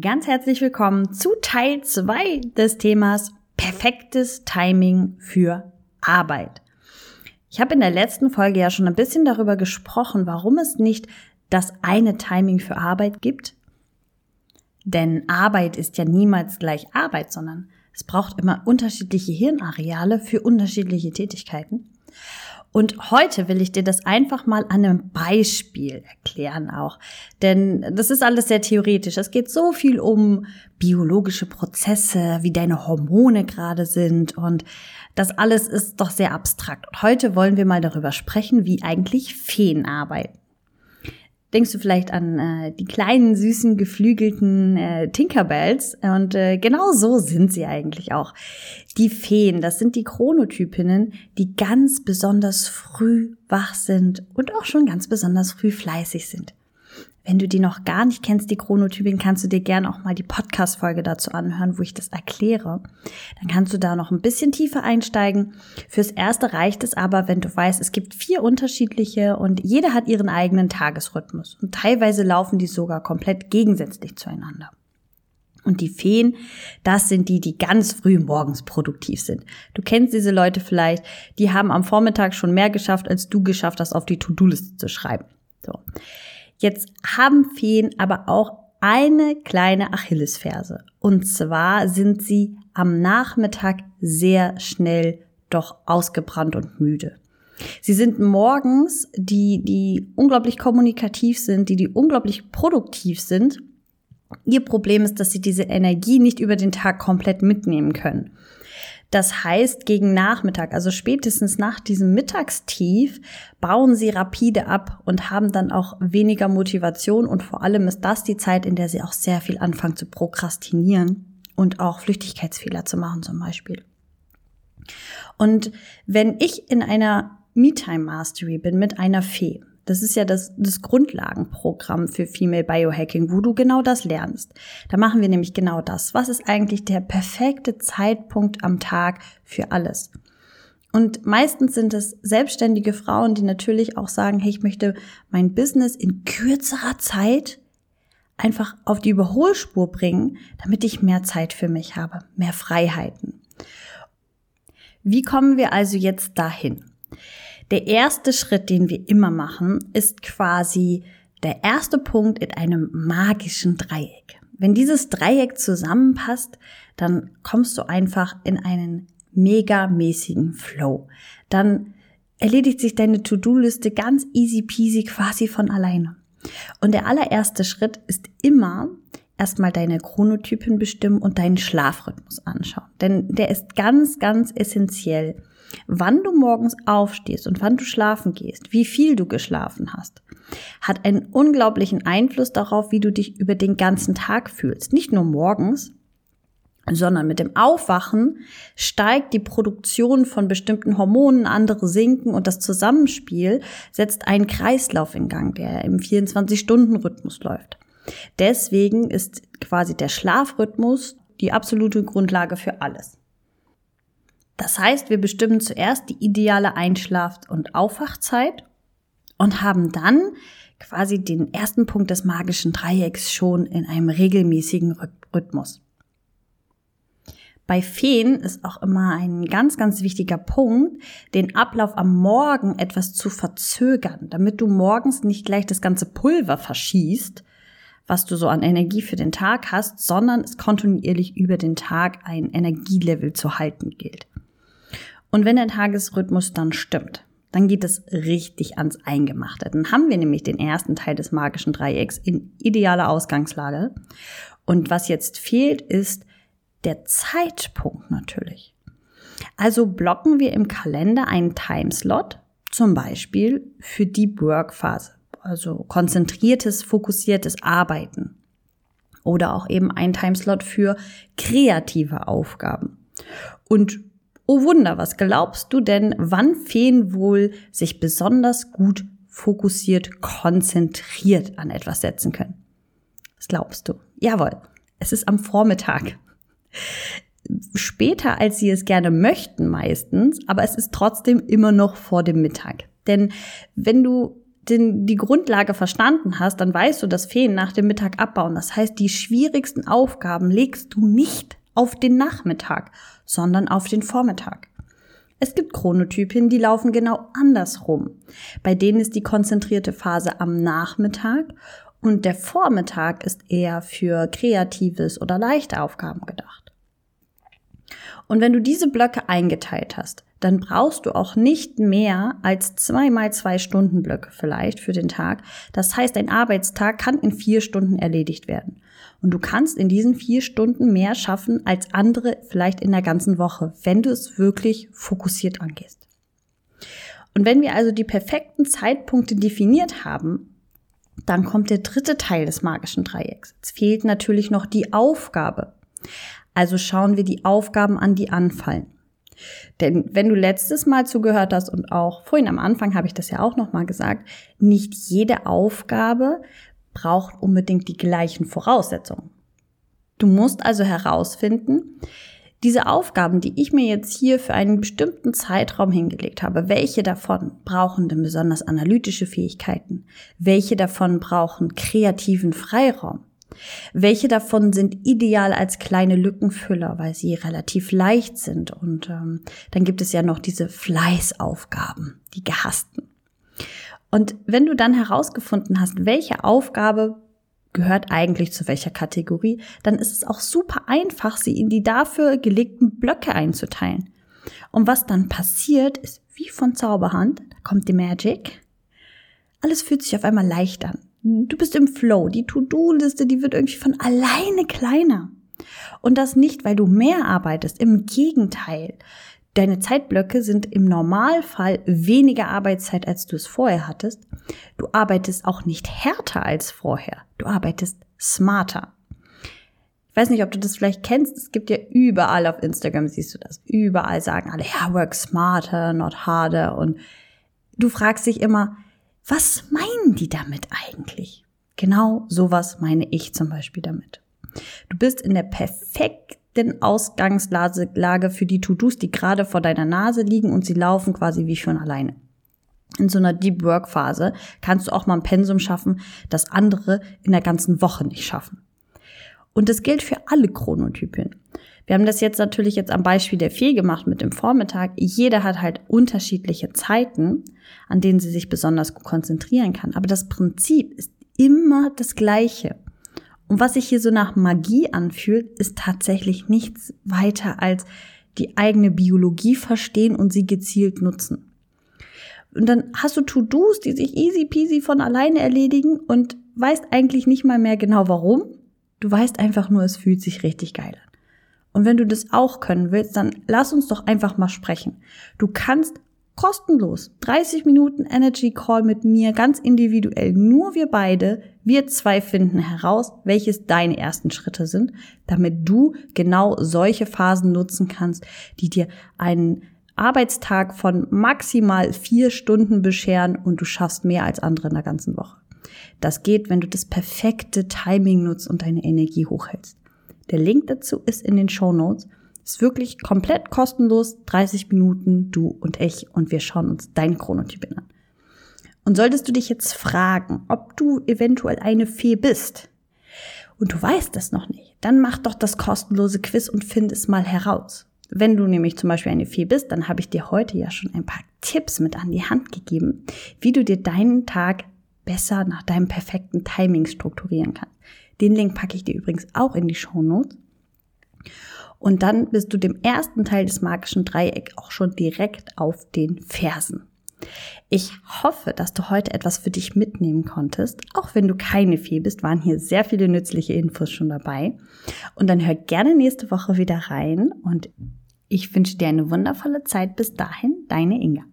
Ganz herzlich willkommen zu Teil 2 des Themas perfektes Timing für Arbeit. Ich habe in der letzten Folge ja schon ein bisschen darüber gesprochen, warum es nicht das eine Timing für Arbeit gibt. Denn Arbeit ist ja niemals gleich Arbeit, sondern es braucht immer unterschiedliche Hirnareale für unterschiedliche Tätigkeiten. Und heute will ich dir das einfach mal an einem Beispiel erklären auch. Denn das ist alles sehr theoretisch. Es geht so viel um biologische Prozesse, wie deine Hormone gerade sind. Und das alles ist doch sehr abstrakt. Und heute wollen wir mal darüber sprechen, wie eigentlich Feen arbeiten denkst du vielleicht an äh, die kleinen, süßen, geflügelten äh, Tinkerbells. Und äh, genau so sind sie eigentlich auch. Die Feen, das sind die Chronotypinnen, die ganz besonders früh wach sind und auch schon ganz besonders früh fleißig sind. Wenn du die noch gar nicht kennst, die Chronotypin, kannst du dir gerne auch mal die Podcast-Folge dazu anhören, wo ich das erkläre. Dann kannst du da noch ein bisschen tiefer einsteigen. Fürs Erste reicht es aber, wenn du weißt, es gibt vier unterschiedliche und jeder hat ihren eigenen Tagesrhythmus. Und teilweise laufen die sogar komplett gegensätzlich zueinander. Und die Feen, das sind die, die ganz früh morgens produktiv sind. Du kennst diese Leute vielleicht, die haben am Vormittag schon mehr geschafft, als du geschafft hast, auf die To-Do-Liste zu schreiben. So. Jetzt haben Feen aber auch eine kleine Achillesferse. Und zwar sind sie am Nachmittag sehr schnell doch ausgebrannt und müde. Sie sind morgens, die, die unglaublich kommunikativ sind, die, die unglaublich produktiv sind. Ihr Problem ist, dass sie diese Energie nicht über den Tag komplett mitnehmen können. Das heißt, gegen Nachmittag, also spätestens nach diesem Mittagstief, bauen sie rapide ab und haben dann auch weniger Motivation und vor allem ist das die Zeit, in der sie auch sehr viel anfangen zu prokrastinieren und auch Flüchtigkeitsfehler zu machen zum Beispiel. Und wenn ich in einer Me-Time Mastery bin mit einer Fee, das ist ja das, das Grundlagenprogramm für Female Biohacking, wo du genau das lernst. Da machen wir nämlich genau das. Was ist eigentlich der perfekte Zeitpunkt am Tag für alles? Und meistens sind es selbstständige Frauen, die natürlich auch sagen, hey, ich möchte mein Business in kürzerer Zeit einfach auf die Überholspur bringen, damit ich mehr Zeit für mich habe, mehr Freiheiten. Wie kommen wir also jetzt dahin? Der erste Schritt, den wir immer machen, ist quasi der erste Punkt in einem magischen Dreieck. Wenn dieses Dreieck zusammenpasst, dann kommst du einfach in einen megamäßigen Flow. Dann erledigt sich deine To-Do-Liste ganz easy peasy quasi von alleine. Und der allererste Schritt ist immer erstmal deine Chronotypen bestimmen und deinen Schlafrhythmus anschauen. Denn der ist ganz, ganz essentiell Wann du morgens aufstehst und wann du schlafen gehst, wie viel du geschlafen hast, hat einen unglaublichen Einfluss darauf, wie du dich über den ganzen Tag fühlst. Nicht nur morgens, sondern mit dem Aufwachen steigt die Produktion von bestimmten Hormonen, andere sinken und das Zusammenspiel setzt einen Kreislauf in Gang, der im 24-Stunden-Rhythmus läuft. Deswegen ist quasi der Schlafrhythmus die absolute Grundlage für alles. Das heißt, wir bestimmen zuerst die ideale Einschlaf- und Aufwachzeit und haben dann quasi den ersten Punkt des magischen Dreiecks schon in einem regelmäßigen Rhythmus. Bei Feen ist auch immer ein ganz, ganz wichtiger Punkt, den Ablauf am Morgen etwas zu verzögern, damit du morgens nicht gleich das ganze Pulver verschießt, was du so an Energie für den Tag hast, sondern es kontinuierlich über den Tag ein Energielevel zu halten gilt. Und wenn der Tagesrhythmus dann stimmt, dann geht es richtig ans Eingemachte. Dann haben wir nämlich den ersten Teil des magischen Dreiecks in idealer Ausgangslage. Und was jetzt fehlt, ist der Zeitpunkt natürlich. Also blocken wir im Kalender einen Timeslot, zum Beispiel für Deep Work Phase, also konzentriertes, fokussiertes Arbeiten. Oder auch eben ein Timeslot für kreative Aufgaben. Und Oh Wunder, was glaubst du denn, wann Feen wohl sich besonders gut fokussiert, konzentriert an etwas setzen können? Was glaubst du? Jawohl, es ist am Vormittag. Später, als sie es gerne möchten meistens, aber es ist trotzdem immer noch vor dem Mittag. Denn wenn du den, die Grundlage verstanden hast, dann weißt du, dass Feen nach dem Mittag abbauen. Das heißt, die schwierigsten Aufgaben legst du nicht auf den Nachmittag, sondern auf den Vormittag. Es gibt Chronotypen, die laufen genau andersrum. Bei denen ist die konzentrierte Phase am Nachmittag und der Vormittag ist eher für kreatives oder leichte Aufgaben gedacht. Und wenn du diese Blöcke eingeteilt hast, dann brauchst du auch nicht mehr als zwei mal zwei Stunden Blöcke vielleicht für den Tag. Das heißt, ein Arbeitstag kann in vier Stunden erledigt werden. Und du kannst in diesen vier Stunden mehr schaffen als andere vielleicht in der ganzen Woche, wenn du es wirklich fokussiert angehst. Und wenn wir also die perfekten Zeitpunkte definiert haben, dann kommt der dritte Teil des magischen Dreiecks. Es fehlt natürlich noch die Aufgabe. Also schauen wir die Aufgaben an, die anfallen. Denn wenn du letztes Mal zugehört hast und auch vorhin am Anfang habe ich das ja auch nochmal gesagt, nicht jede Aufgabe braucht unbedingt die gleichen Voraussetzungen. Du musst also herausfinden, diese Aufgaben, die ich mir jetzt hier für einen bestimmten Zeitraum hingelegt habe, welche davon brauchen denn besonders analytische Fähigkeiten? Welche davon brauchen kreativen Freiraum? Welche davon sind ideal als kleine Lückenfüller, weil sie relativ leicht sind? Und ähm, dann gibt es ja noch diese Fleißaufgaben, die gehassten. Und wenn du dann herausgefunden hast, welche Aufgabe gehört eigentlich zu welcher Kategorie, dann ist es auch super einfach, sie in die dafür gelegten Blöcke einzuteilen. Und was dann passiert, ist wie von Zauberhand, da kommt die Magic. Alles fühlt sich auf einmal leicht an. Du bist im Flow. Die To-Do-Liste, die wird irgendwie von alleine kleiner. Und das nicht, weil du mehr arbeitest. Im Gegenteil. Deine Zeitblöcke sind im Normalfall weniger Arbeitszeit, als du es vorher hattest. Du arbeitest auch nicht härter als vorher. Du arbeitest smarter. Ich weiß nicht, ob du das vielleicht kennst. Es gibt ja überall auf Instagram, siehst du das. Überall sagen alle, ja, work smarter, not harder. Und du fragst dich immer, was meinen die damit eigentlich? Genau sowas meine ich zum Beispiel damit. Du bist in der perfekten Ausgangslage für die To-Dos, die gerade vor deiner Nase liegen und sie laufen quasi wie schon alleine. In so einer Deep Work Phase kannst du auch mal ein Pensum schaffen, das andere in der ganzen Woche nicht schaffen. Und das gilt für alle Chronotypen. Wir haben das jetzt natürlich jetzt am Beispiel der Fee gemacht mit dem Vormittag. Jeder hat halt unterschiedliche Zeiten, an denen sie sich besonders gut konzentrieren kann. Aber das Prinzip ist immer das gleiche. Und was sich hier so nach Magie anfühlt, ist tatsächlich nichts weiter als die eigene Biologie verstehen und sie gezielt nutzen. Und dann hast du To-Dos, die sich easy peasy von alleine erledigen und weißt eigentlich nicht mal mehr genau warum. Du weißt einfach nur, es fühlt sich richtig geil an. Und wenn du das auch können willst, dann lass uns doch einfach mal sprechen. Du kannst kostenlos 30 Minuten Energy Call mit mir ganz individuell, nur wir beide, wir zwei finden heraus, welches deine ersten Schritte sind, damit du genau solche Phasen nutzen kannst, die dir einen Arbeitstag von maximal vier Stunden bescheren und du schaffst mehr als andere in der ganzen Woche. Das geht, wenn du das perfekte Timing nutzt und deine Energie hochhältst. Der Link dazu ist in den Show Notes. Ist wirklich komplett kostenlos, 30 Minuten, du und ich, und wir schauen uns dein Chronotyp an. Und solltest du dich jetzt fragen, ob du eventuell eine Fee bist, und du weißt es noch nicht, dann mach doch das kostenlose Quiz und find es mal heraus. Wenn du nämlich zum Beispiel eine Fee bist, dann habe ich dir heute ja schon ein paar Tipps mit an die Hand gegeben, wie du dir deinen Tag besser nach deinem perfekten Timing strukturieren kannst. Den Link packe ich dir übrigens auch in die Show Notes. Und dann bist du dem ersten Teil des magischen Dreiecks auch schon direkt auf den Fersen. Ich hoffe, dass du heute etwas für dich mitnehmen konntest. Auch wenn du keine Fee bist, waren hier sehr viele nützliche Infos schon dabei. Und dann hör gerne nächste Woche wieder rein und ich wünsche dir eine wundervolle Zeit. Bis dahin, deine Inga.